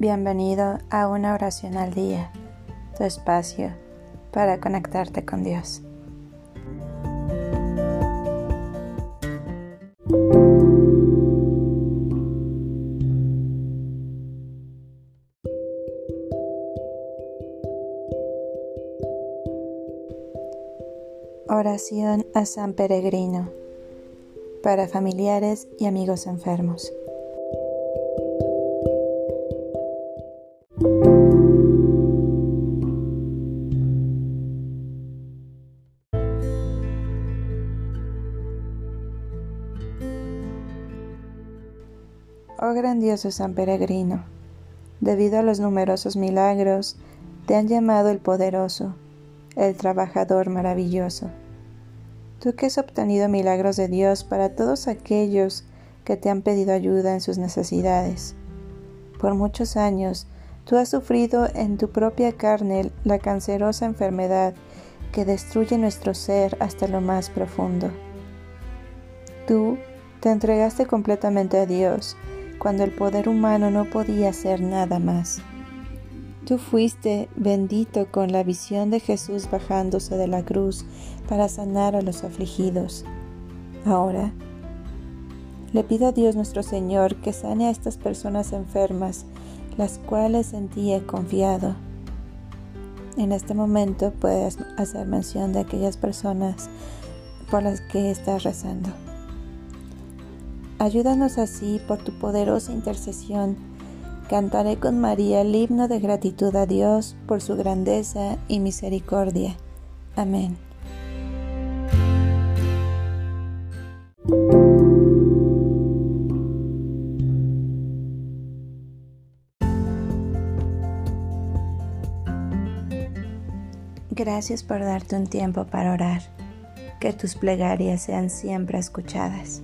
Bienvenido a una oración al día, tu espacio para conectarte con Dios. Oración a San Peregrino para familiares y amigos enfermos. Oh grandioso San Peregrino, debido a los numerosos milagros, te han llamado el poderoso, el trabajador maravilloso. Tú que has obtenido milagros de Dios para todos aquellos que te han pedido ayuda en sus necesidades. Por muchos años, tú has sufrido en tu propia carne la cancerosa enfermedad que destruye nuestro ser hasta lo más profundo. Tú te entregaste completamente a Dios, cuando el poder humano no podía hacer nada más. Tú fuiste bendito con la visión de Jesús bajándose de la cruz para sanar a los afligidos. Ahora, le pido a Dios nuestro Señor que sane a estas personas enfermas, las cuales en ti he confiado. En este momento puedes hacer mención de aquellas personas por las que estás rezando. Ayúdanos así por tu poderosa intercesión. Cantaré con María el himno de gratitud a Dios por su grandeza y misericordia. Amén. Gracias por darte un tiempo para orar. Que tus plegarias sean siempre escuchadas.